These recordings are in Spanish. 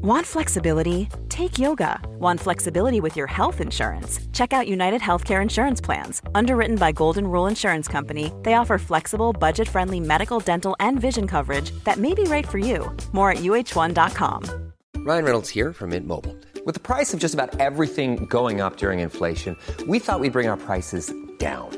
Want flexibility? Take yoga. Want flexibility with your health insurance? Check out United Healthcare Insurance Plans. Underwritten by Golden Rule Insurance Company, they offer flexible, budget friendly medical, dental, and vision coverage that may be right for you. More at uh1.com. Ryan Reynolds here from Mint Mobile. With the price of just about everything going up during inflation, we thought we'd bring our prices down.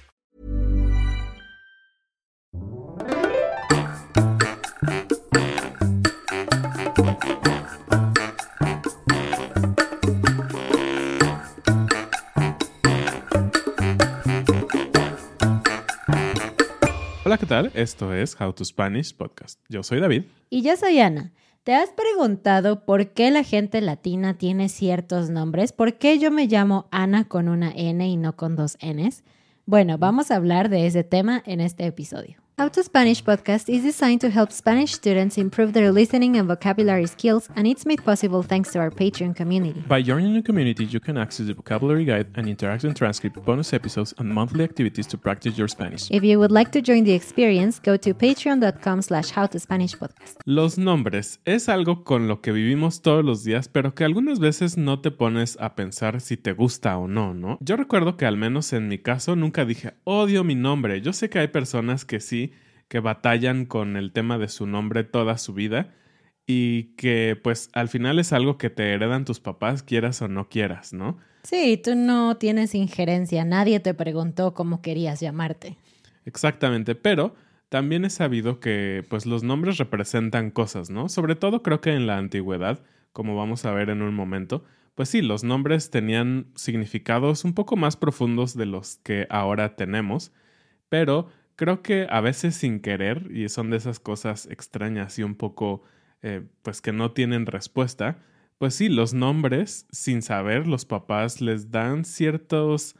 Hola, ¿qué tal? Esto es How to Spanish Podcast. Yo soy David. Y yo soy Ana. ¿Te has preguntado por qué la gente latina tiene ciertos nombres? ¿Por qué yo me llamo Ana con una N y no con dos Ns? Bueno, vamos a hablar de ese tema en este episodio. How to Spanish podcast is designed to help Spanish students improve their listening and vocabulary skills, and it's made possible thanks to our Patreon community. By joining the community, you can access the vocabulary guide and interactive transcript, bonus episodes, and monthly activities to practice your Spanish. If you would like to join the experience, go to patreon.com slash howtospanishpodcast. Los nombres es algo con lo que vivimos todos los días, pero que algunas veces no te pones a pensar si te gusta o no, ¿no? Yo recuerdo que al menos en mi caso nunca dije, odio mi nombre. Yo sé que hay personas que sí, que batallan con el tema de su nombre toda su vida y que pues al final es algo que te heredan tus papás, quieras o no quieras, ¿no? Sí, tú no tienes injerencia, nadie te preguntó cómo querías llamarte. Exactamente, pero también he sabido que pues los nombres representan cosas, ¿no? Sobre todo creo que en la antigüedad, como vamos a ver en un momento, pues sí, los nombres tenían significados un poco más profundos de los que ahora tenemos, pero creo que a veces sin querer, y son de esas cosas extrañas y un poco, eh, pues que no tienen respuesta, pues sí, los nombres, sin saber, los papás les dan ciertas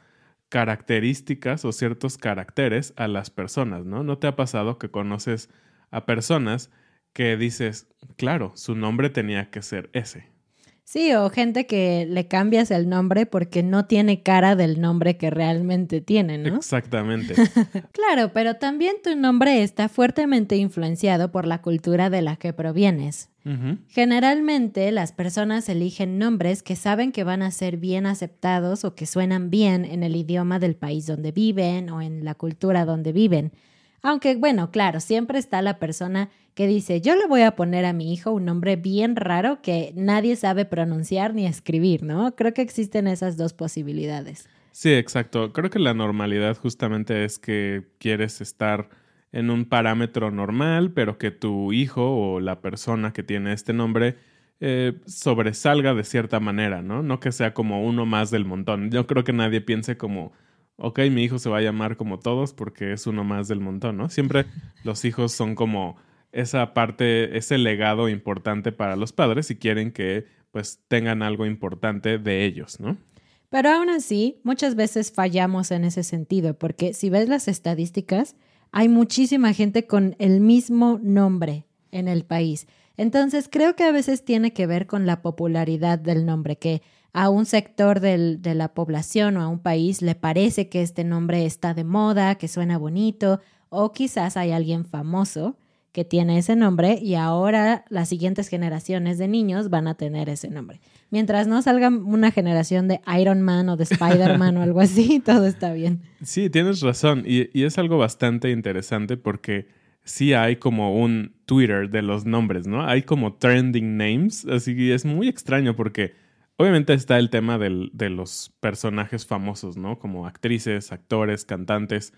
características o ciertos caracteres a las personas, ¿no? ¿No te ha pasado que conoces a personas que dices, claro, su nombre tenía que ser ese? Sí, o gente que le cambias el nombre porque no tiene cara del nombre que realmente tiene, ¿no? Exactamente. claro, pero también tu nombre está fuertemente influenciado por la cultura de la que provienes. Generalmente las personas eligen nombres que saben que van a ser bien aceptados o que suenan bien en el idioma del país donde viven o en la cultura donde viven. Aunque bueno, claro, siempre está la persona que dice, yo le voy a poner a mi hijo un nombre bien raro que nadie sabe pronunciar ni escribir, ¿no? Creo que existen esas dos posibilidades. Sí, exacto. Creo que la normalidad justamente es que quieres estar en un parámetro normal, pero que tu hijo o la persona que tiene este nombre eh, sobresalga de cierta manera, ¿no? No que sea como uno más del montón. Yo creo que nadie piense como, ok, mi hijo se va a llamar como todos porque es uno más del montón, ¿no? Siempre los hijos son como esa parte, ese legado importante para los padres y quieren que pues tengan algo importante de ellos, ¿no? Pero aún así, muchas veces fallamos en ese sentido, porque si ves las estadísticas, hay muchísima gente con el mismo nombre en el país. Entonces, creo que a veces tiene que ver con la popularidad del nombre, que a un sector del- de la población o a un país le parece que este nombre está de moda, que suena bonito, o quizás hay alguien famoso que tiene ese nombre y ahora las siguientes generaciones de niños van a tener ese nombre. Mientras no salga una generación de Iron Man o de Spider-Man o algo así, todo está bien. Sí, tienes razón. Y, y es algo bastante interesante porque sí hay como un Twitter de los nombres, ¿no? Hay como trending names. Así que es muy extraño porque Obviamente está el tema del- de los personajes famosos, ¿no? Como actrices, actores, cantantes.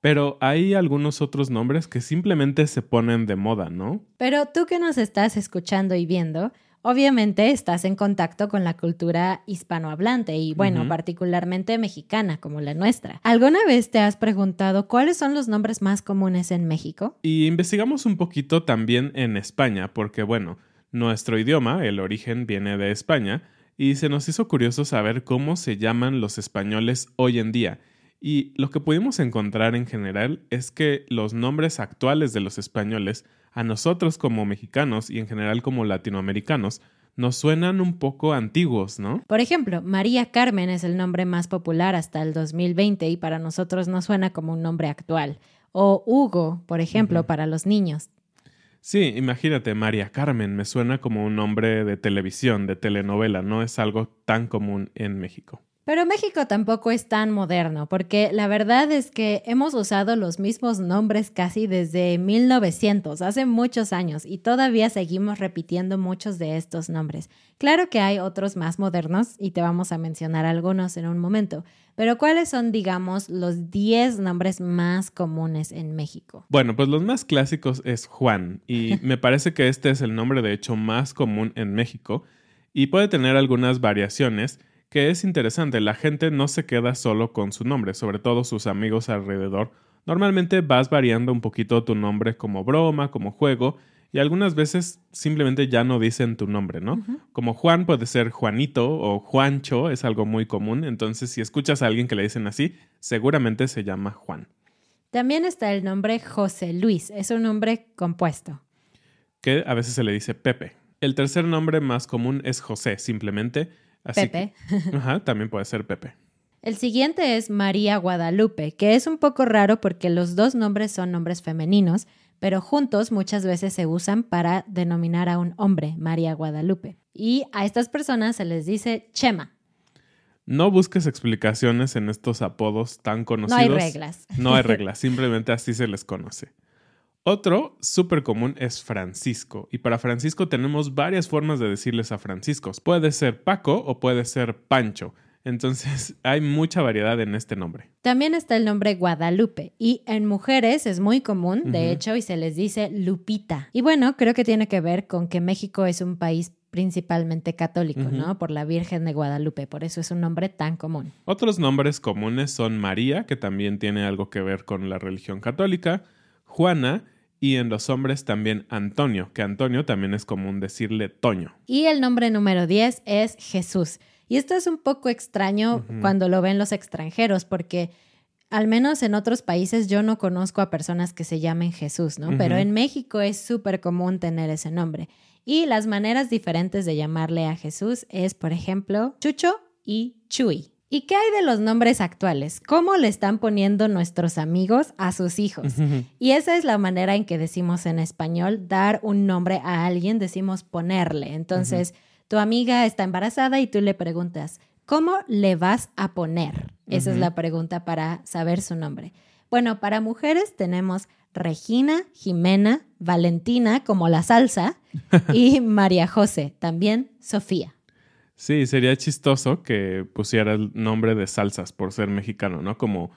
Pero hay algunos otros nombres que simplemente se ponen de moda, ¿no? Pero tú que nos estás escuchando y viendo, obviamente estás en contacto con la cultura hispanohablante y, bueno, particularmente mexicana como la nuestra. ¿Alguna vez te has preguntado cuáles son los nombres más comunes en México? Y investigamos un poquito también en España, porque bueno, nuestro idioma, el origen viene de España, y se nos hizo curioso saber cómo se llaman los españoles hoy en día. Y lo que pudimos encontrar en general es que los nombres actuales de los españoles, a nosotros como mexicanos y en general como latinoamericanos, nos suenan un poco antiguos, ¿no? Por ejemplo, María Carmen es el nombre más popular hasta el 2020 y para nosotros no suena como un nombre actual. O Hugo, por ejemplo, para los niños. Sí, imagínate, María Carmen, me suena como un nombre de televisión, de telenovela, no es algo tan común en México. Pero México tampoco es tan moderno, porque la verdad es que hemos usado los mismos nombres casi desde 1900, hace muchos años, y todavía seguimos repitiendo muchos de estos nombres. Claro que hay otros más modernos, y te vamos a mencionar algunos en un momento, pero ¿cuáles son, digamos, los 10 nombres más comunes en México? Bueno, pues los más clásicos es Juan, y me parece que este es el nombre de hecho más común en México, y puede tener algunas variaciones, que es interesante, la gente no se queda solo con su nombre, sobre todo sus amigos alrededor. Normalmente vas variando un poquito tu nombre como broma, como juego, y algunas veces simplemente ya no dicen tu nombre, ¿no? Como Juan puede ser Juanito o Juancho, es algo muy común, entonces si escuchas a alguien que le dicen así, seguramente se llama Juan. También está el nombre José Luis, es un nombre compuesto. que a veces se le dice Pepe. El tercer nombre más común es José, simplemente. Así Pepe. que- ajá, también puede ser Pepe. El siguiente es María Guadalupe, que es un poco raro porque los dos nombres son nombres femeninos, pero juntos muchas veces se usan para denominar a un hombre, María Guadalupe. Y a estas personas se les dice Chema. No busques explicaciones en estos apodos tan No conocidos. hay reglas. No hay reglas, simplemente así se les conoce. Otro súper común es Francisco. Y para Francisco tenemos varias formas de decirles a Franciscos. Puede ser Paco o puede ser Pancho. Entonces hay mucha variedad en este nombre. También está el nombre Guadalupe y en mujeres es muy común, de hecho, y se les dice Lupita. Y bueno, creo que tiene que ver con que México es un país principalmente católico. ¿no? Por la Virgen de Guadalupe, por eso es un nombre tan común. Otros nombres comunes son María, que también tiene algo que ver con la religión católica, Juana y en los hombres también Antonio, que Antonio también es común decirle Toño. Y el nombre número 10 es Jesús. Y esto es un poco extraño cuando lo ven los extranjeros, porque al menos en otros países yo no conozco a personas que se llamen Jesús, ¿no? Pero en México es súper común tener ese nombre. Y las maneras diferentes de llamarle a Jesús es, por ejemplo, Chucho y Chuy. ¿Y qué hay de los nombres actuales? ¿Cómo le están poniendo nuestros amigos a sus hijos? Y esa es la manera en que decimos en español dar un nombre a alguien, decimos ponerle. Entonces, tu amiga está embarazada y tú le preguntas, ¿cómo le vas a poner? Esa es la pregunta para saber su nombre. Bueno, para mujeres tenemos Regina, Jimena, Valentina, como la salsa, y María José, también Sofía. Sí, sería chistoso que pusiera el nombre de salsas por ser mexicano, ¿no? Como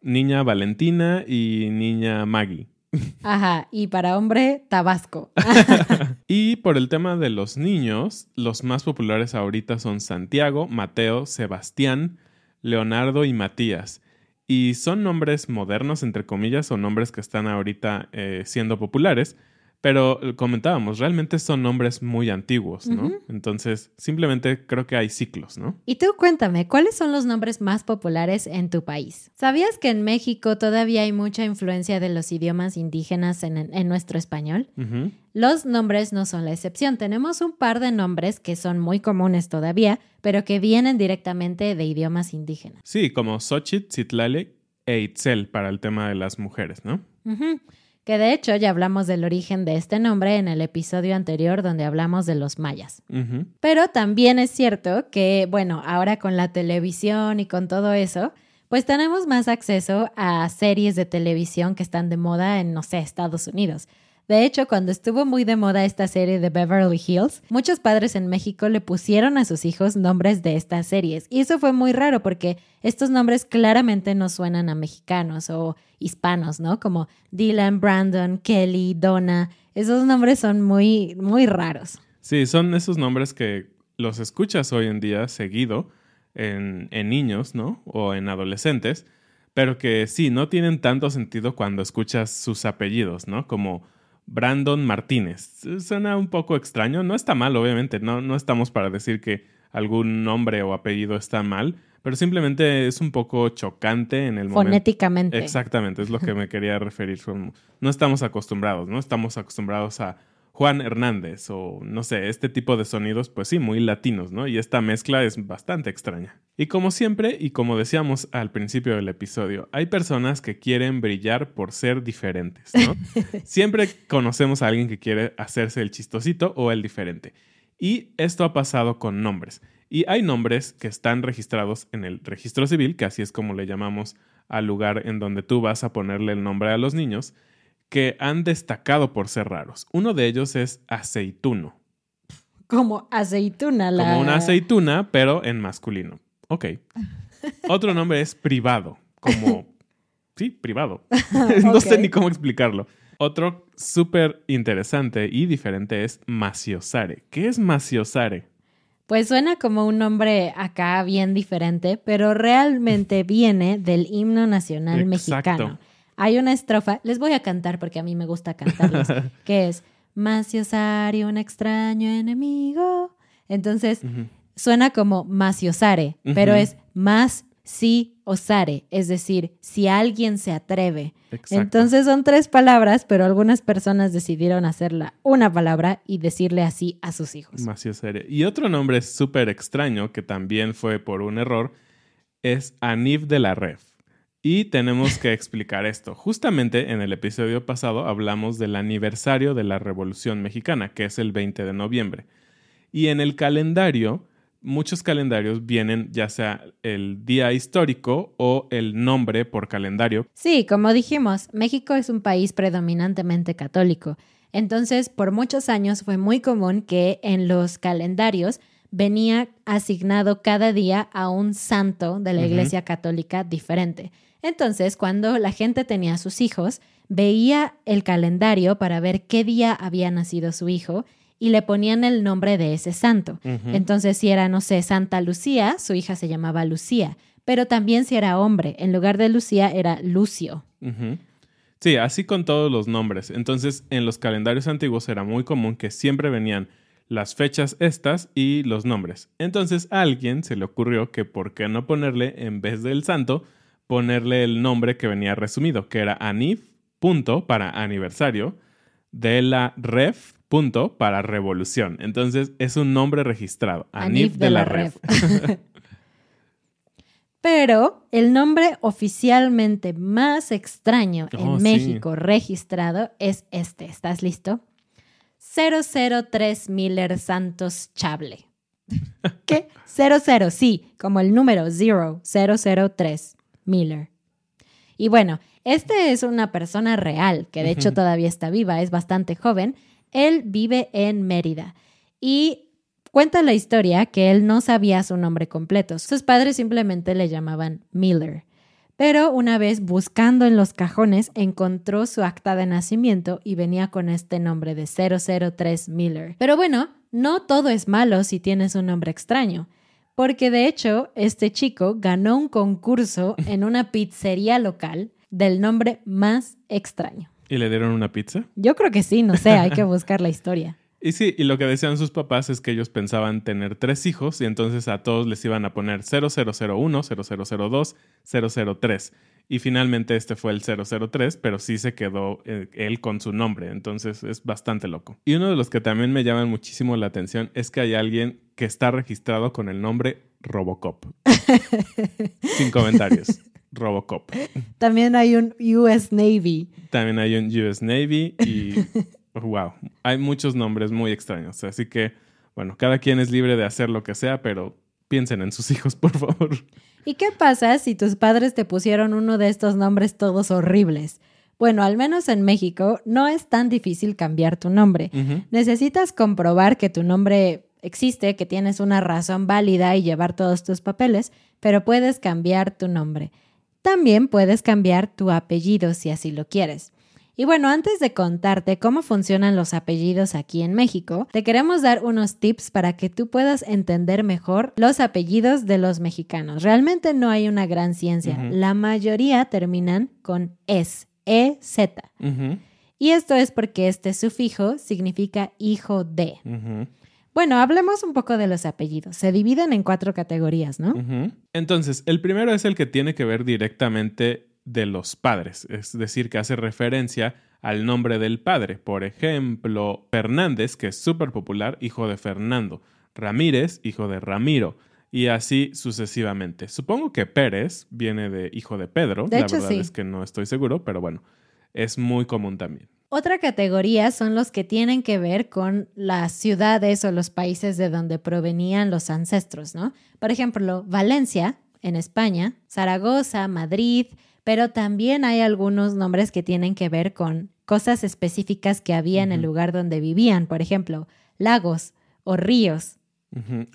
Niña Valentina y Niña Maggie. Ajá, y para hombre, Tabasco. Y por el tema de los niños, los más populares ahorita son Santiago, Mateo, Sebastián, Leonardo y Matías. Y son nombres modernos, entre comillas, o nombres que están ahorita eh, siendo populares. Pero eh, comentábamos, realmente son nombres muy antiguos, ¿no? Entonces, simplemente creo que hay ciclos, ¿no? Y tú cuéntame, ¿cuáles son los nombres más populares en tu país? ¿Sabías que en México todavía hay mucha influencia de los idiomas indígenas en, en nuestro español? Los nombres no son la excepción. Tenemos un par de nombres que son muy comunes todavía, pero que vienen directamente de idiomas indígenas. Sí, como Xochitl, Citlali e Itzel para el tema de las mujeres, ¿no? Ujú. Que de hecho ya hablamos del origen de este nombre en el episodio anterior donde hablamos de los mayas. Pero también es cierto que, bueno, ahora con la televisión y con todo eso, pues tenemos más acceso a series de televisión que están de moda en, no sé, Estados Unidos. De hecho, cuando estuvo muy de moda esta serie de Beverly Hills, muchos padres en México le pusieron a sus hijos nombres de estas series. Y eso fue muy raro porque estos nombres claramente no suenan a mexicanos o hispanos, ¿no? Como Dylan, Brandon, Kelly, Donna. Esos nombres son muy, muy raros. Sí, son esos nombres que los escuchas hoy en día seguido en, niños, ¿no? O en adolescentes, pero que sí, no tienen tanto sentido cuando escuchas sus apellidos, ¿no? Como Brandon Martínez. Suena un poco extraño, no está mal, obviamente, no, no estamos para decir que algún nombre o apellido está mal, pero simplemente es un poco chocante en el momento. Fonéticamente. Exactamente, es lo que me quería referir. No estamos acostumbrados, ¿no? Estamos acostumbrados a Juan Hernández o no sé, este tipo de sonidos, pues sí, muy latinos, ¿no? Y esta mezcla es bastante extraña. Y como siempre, y como decíamos al principio del episodio, hay personas que quieren brillar por ser diferentes, ¿no? siempre conocemos a alguien que quiere hacerse el chistosito o el diferente. Y esto ha pasado con nombres. Y hay nombres que están registrados en el registro civil, que así es como le llamamos al lugar en donde tú vas a ponerle el nombre a los niños, que han destacado por ser raros. Uno de ellos es aceituno. Como aceituna, la... Como una aceituna, pero en masculino. Ok. Otro nombre es privado, como... Sí, privado. no sé ni cómo explicarlo. Otro súper interesante y diferente es maciosare. ¿Qué es maciosare? Pues suena como un nombre acá bien diferente, pero realmente viene del himno nacional mexicano hay una estrofa, les voy a cantar porque a mí me gusta cantarles, que es Maciosare, un extraño enemigo. Entonces, suena como Maciosare, pero es más si osare, es decir, si alguien se atreve. Entonces son tres palabras, pero algunas personas decidieron hacerla una palabra y decirle así a sus hijos. Maciosare. Y otro nombre súper extraño que también fue por un error es Anif de la Ref. Y tenemos que explicar esto. Justamente en el episodio pasado hablamos del aniversario de la Revolución Mexicana, que es el 20 de noviembre. Y en el calendario, muchos calendarios vienen ya sea el día histórico o el nombre por calendario. Sí, como dijimos, México es un país predominantemente católico. Entonces, por muchos años fue muy común que en los calendarios venía asignado cada día a un santo de la Iglesia Católica diferente. Entonces, cuando la gente tenía a sus hijos, veía el calendario para ver qué día había nacido su hijo y le ponían el nombre de ese santo. Entonces, si era, no sé, Santa Lucía, su hija se llamaba Lucía, pero también si era hombre, en lugar de Lucía era Lucio. Sí, así con todos los nombres. Entonces, en los calendarios antiguos era muy común que siempre venían las fechas estas y los nombres. Entonces, a alguien se le ocurrió que por qué no ponerle en vez del santo ponerle el nombre que venía resumido, que era Anif, punto, para aniversario, de la Ref, punto, para revolución. Entonces es un nombre registrado, Anif, de, la, Ref. Pero el nombre oficialmente más extraño en oh, México registrado es este. ¿Estás listo? 003 Miller Santos Chable. ¿Qué? 00, sí, como el número 0, 003. Miller. Y bueno, este es una persona real, que de hecho todavía está viva, es bastante joven. Él vive en Mérida y cuenta la historia que él no sabía su nombre completo. Sus padres simplemente le llamaban Miller. Pero una vez buscando en los cajones encontró su acta de nacimiento y venía con este nombre de 003 Miller. Pero bueno, no todo es malo si tienes un nombre extraño porque de hecho este chico ganó un concurso en una pizzería local del nombre más extraño. ¿Y le dieron una pizza? Yo creo que sí, no sé, hay que buscar la historia. Y sí, y lo que decían sus papás es que ellos pensaban tener tres hijos y entonces a todos les iban a poner 0001, 0002, 003. Y finalmente este fue el 003, pero sí se quedó eh, él con su nombre, entonces es bastante loco. Y uno de los que también me llaman muchísimo la atención es que hay alguien que está registrado con el nombre Robocop. Sin comentarios. Robocop. También hay un US Navy. También hay un US Navy y wow, hay muchos nombres muy extraños, así que bueno, cada quien es libre de hacer lo que sea, pero piensen en sus hijos, por favor. ¿Y qué pasa si tus padres te pusieron uno de estos nombres todos horribles? Bueno, al menos en México no es tan difícil cambiar tu nombre. Necesitas comprobar que tu nombre existe, que tienes una razón válida y llevar todos tus papeles, pero puedes cambiar tu nombre. También puedes cambiar tu apellido si así lo quieres. Y bueno, antes de contarte cómo funcionan los apellidos aquí en México, te queremos dar unos tips para que tú puedas entender mejor los apellidos de los mexicanos. Realmente no hay una gran ciencia. La mayoría terminan con es, E-Z. Y esto es porque este sufijo significa hijo de. Bueno, hablemos un poco de los apellidos. Se dividen en cuatro categorías, ¿no? Entonces, el primero es el que tiene que ver directamente de los padres, es decir, que hace referencia al nombre del padre. Por ejemplo, Fernández, que es súper popular, hijo de Fernando. Ramírez, hijo de Ramiro. Y así sucesivamente. Supongo que Pérez viene de hijo de Pedro. De La hecho, verdad sí. es que no estoy seguro, pero bueno, es muy común también. Otra categoría son los que tienen que ver con las ciudades o los países de donde provenían los ancestros, ¿no? Por ejemplo, Valencia, en España, Zaragoza, Madrid, pero también hay algunos nombres que tienen que ver con cosas específicas que había en el lugar donde vivían, por ejemplo, lagos o ríos.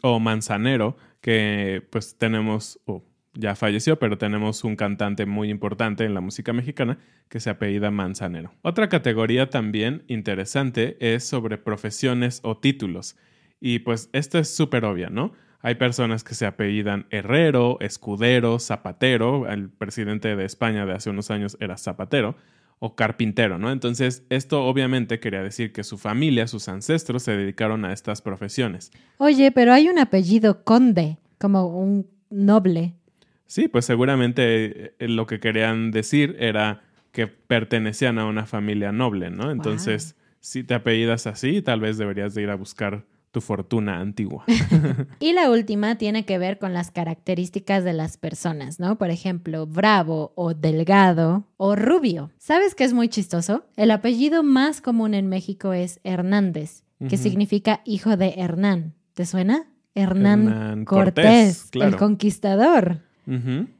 O Manzanero, que pues tenemos, o ya falleció, pero tenemos un cantante muy importante en la música mexicana que se apellida Manzanero. Otra categoría también interesante es sobre profesiones o títulos. Y pues esto es súper obvia, ¿no? Hay personas que se apellidan Herrero, Escudero, Zapatero. El presidente de España de hace unos años era Zapatero o carpintero, ¿no? Entonces, esto obviamente quería decir que su familia, sus ancestros, se dedicaron a estas profesiones. Oye, pero hay un apellido conde, como un noble. Sí, pues seguramente eh, lo que querían decir era que pertenecían a una familia noble, ¿no? Entonces, si te apellidas así, tal vez deberías de ir a buscar tu fortuna antigua. Y la última tiene que ver con las características de las personas, ¿no? Por ejemplo, bravo o delgado o rubio. ¿Sabes qué es muy chistoso? El apellido más común en México es Hernández, que significa hijo de Hernán. ¿Te suena? Hernán, Hernán Cortés, Cortés, claro. el conquistador.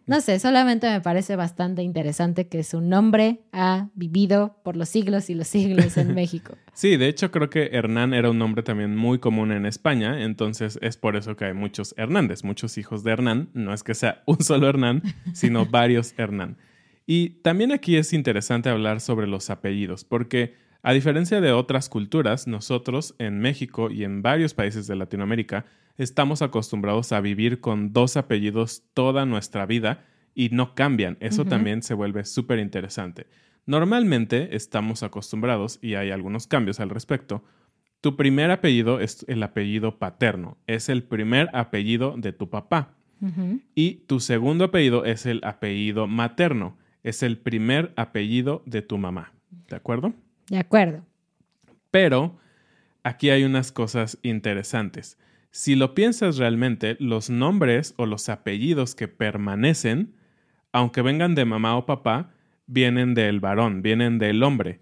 No sé, solamente me parece bastante interesante que su nombre ha vivido por los siglos y los siglos en México. Sí, de hecho creo que Hernán era un nombre también muy común en España, entonces es por eso que hay muchos Hernández, muchos hijos de Hernán. No es que sea un solo Hernán, sino varios Hernán. Y también aquí es interesante hablar sobre los apellidos, porque a diferencia de otras culturas, nosotros en México y en varios países de Latinoamérica estamos acostumbrados a vivir con dos apellidos toda nuestra vida y no cambian. Eso también se vuelve súper interesante. Normalmente estamos acostumbrados, y hay algunos cambios al respecto, tu primer apellido es el apellido paterno, es el primer apellido de tu papá. Y tu segundo apellido es el apellido materno, es el primer apellido de tu mamá. ¿De acuerdo? De acuerdo. Pero aquí hay unas cosas interesantes. Si lo piensas realmente, los nombres o los apellidos que permanecen, aunque vengan de mamá o papá, vienen del varón, vienen del hombre.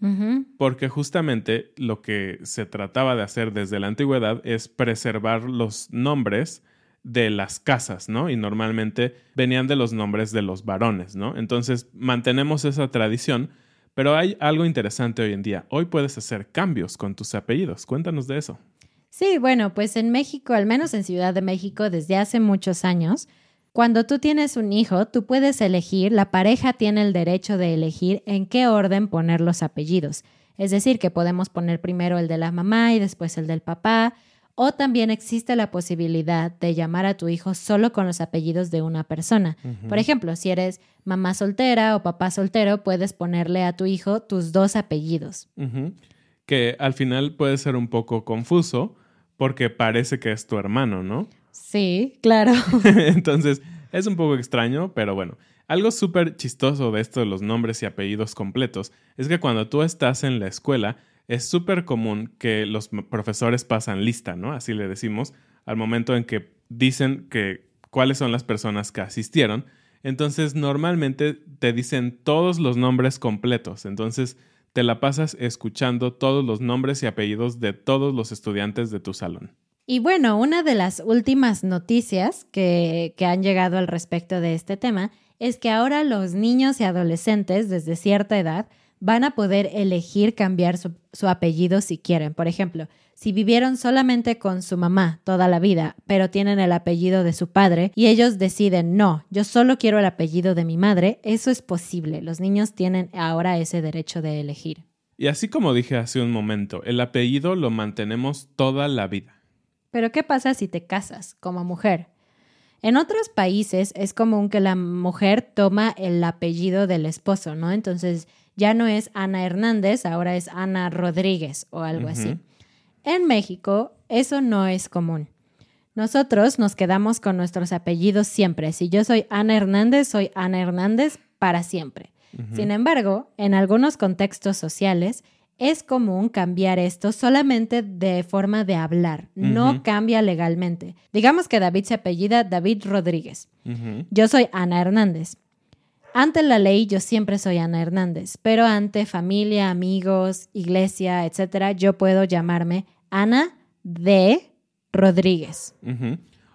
Porque justamente lo que se trataba de hacer desde la antigüedad es preservar los nombres de las casas, ¿no? Y normalmente venían de los nombres de los varones, ¿no? Entonces mantenemos esa tradición, pero hay algo interesante hoy en día. Hoy puedes hacer cambios con tus apellidos. Cuéntanos de eso. Sí, bueno, pues en México, al menos en Ciudad de México, desde hace muchos años, cuando tú tienes un hijo, tú puedes elegir, la pareja tiene el derecho de elegir en qué orden poner los apellidos. Es decir, que podemos poner primero el de la mamá y después el del papá, o también existe la posibilidad de llamar a tu hijo solo con los apellidos de una persona. Por ejemplo, si eres mamá soltera o papá soltero, puedes ponerle a tu hijo tus dos apellidos. Que al final puede ser un poco confuso porque parece que es tu hermano, ¿no? Sí, claro. Entonces, es un poco extraño, pero bueno. Algo súper chistoso de esto de los nombres y apellidos completos es que cuando tú estás en la escuela, es súper común que los profesores pasan lista, ¿no? Así le decimos, al momento en que dicen que cuáles son las personas que asistieron. Entonces, normalmente te dicen todos los nombres completos. Entonces, te la pasas escuchando todos los nombres y apellidos de todos los estudiantes de tu salón. Y bueno, una de las últimas noticias que, que han llegado al respecto de este tema es que ahora los niños y adolescentes desde cierta edad van a poder elegir cambiar su, su apellido si quieren. Por ejemplo, si vivieron solamente con su mamá toda la vida, pero tienen el apellido de su padre y ellos deciden, no, yo solo quiero el apellido de mi madre, eso es posible. Los niños tienen ahora ese derecho de elegir. Y así como dije hace un momento, el apellido lo mantenemos toda la vida. Pero ¿qué pasa si te casas como mujer? En otros países es común que la mujer toma el apellido del esposo, ¿no? Entonces ya no es Ana Hernández, ahora es Ana Rodríguez o algo así. En México eso no es común. Nosotros nos quedamos con nuestros apellidos siempre. Si yo soy Ana Hernández, soy Ana Hernández para siempre. Sin embargo, en algunos contextos sociales es común cambiar esto solamente de forma de hablar, no cambia legalmente. Digamos que David se apellida David Rodríguez. Yo soy Ana Hernández. Ante la ley yo siempre soy Ana Hernández, pero ante familia, amigos, iglesia, etcétera, yo puedo llamarme Ana de Rodríguez.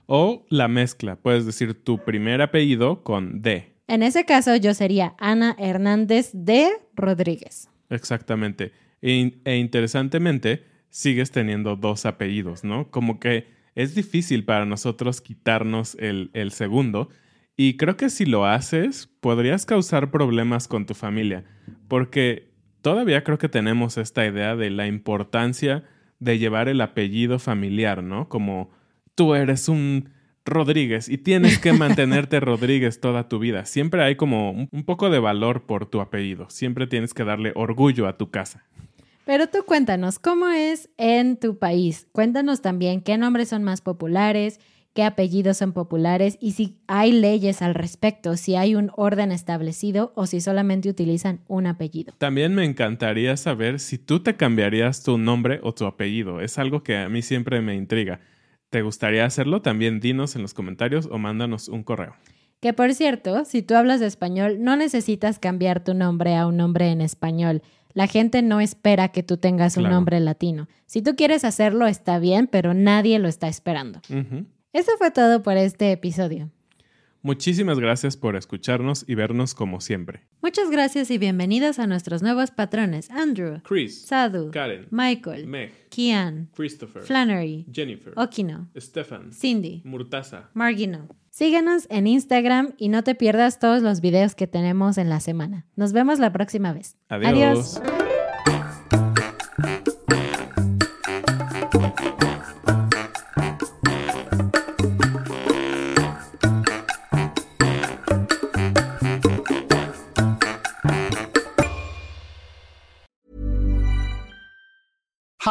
O la mezcla, puedes decir tu primer apellido con D. En ese caso yo sería Ana Hernández de Rodríguez. Exactamente. E, e interesantemente, sigues teniendo dos apellidos, ¿no? Como que es difícil para nosotros quitarnos el, el segundo. Y creo que si lo haces, podrías causar problemas con tu familia. Porque todavía creo que tenemos esta idea de la importancia de llevar el apellido familiar, ¿no? Como tú eres un Rodríguez y tienes que mantenerte Rodríguez toda tu vida. Siempre hay como un- poco de valor por tu apellido. Siempre tienes que darle orgullo a tu casa. Pero tú cuéntanos, ¿cómo es en tu país? Cuéntanos también qué nombres son más populares, qué apellidos son populares y si hay leyes al respecto, si hay un orden establecido o si solamente utilizan un apellido. También me encantaría saber si tú te cambiarías tu nombre o tu apellido. Es algo que a mí siempre me intriga. ¿Te gustaría hacerlo? También dinos en los comentarios o mándanos un correo. Que por cierto, si tú hablas español, no necesitas cambiar tu nombre a un nombre en español. La gente no espera que tú tengas un nombre latino. Si tú quieres hacerlo, está bien, pero nadie lo está esperando. Eso fue todo por este episodio. Muchísimas gracias por escucharnos y vernos como siempre. Muchas gracias y bienvenidos a nuestros nuevos patrones, Andrew, Chris, Sadhu, Karen, Michael, Meg, Kian, Christopher, Flannery, Jennifer, Okino, Stefan, Cindy, Murtaza. Margino. Síguenos en Instagram y no te pierdas todos los videos que tenemos en la semana. Nos vemos la próxima vez. Adiós.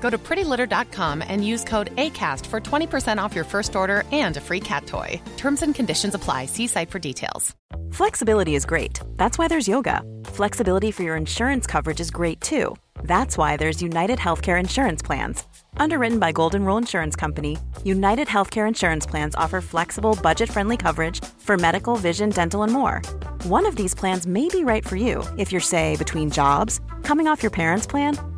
Go to prettylitter.com and use code ACAST for 20% off your first order and a free cat toy. Terms and conditions apply. See site for details. Flexibility is great. That's why there's yoga. Flexibility for your insurance coverage is great too. That's why there's United Healthcare Insurance Plans. Underwritten by Golden Rule Insurance Company, United Healthcare Insurance Plans offer flexible, budget friendly coverage for medical, vision, dental, and more. One of these plans may be right for you if you're, say, between jobs, coming off your parents' plan,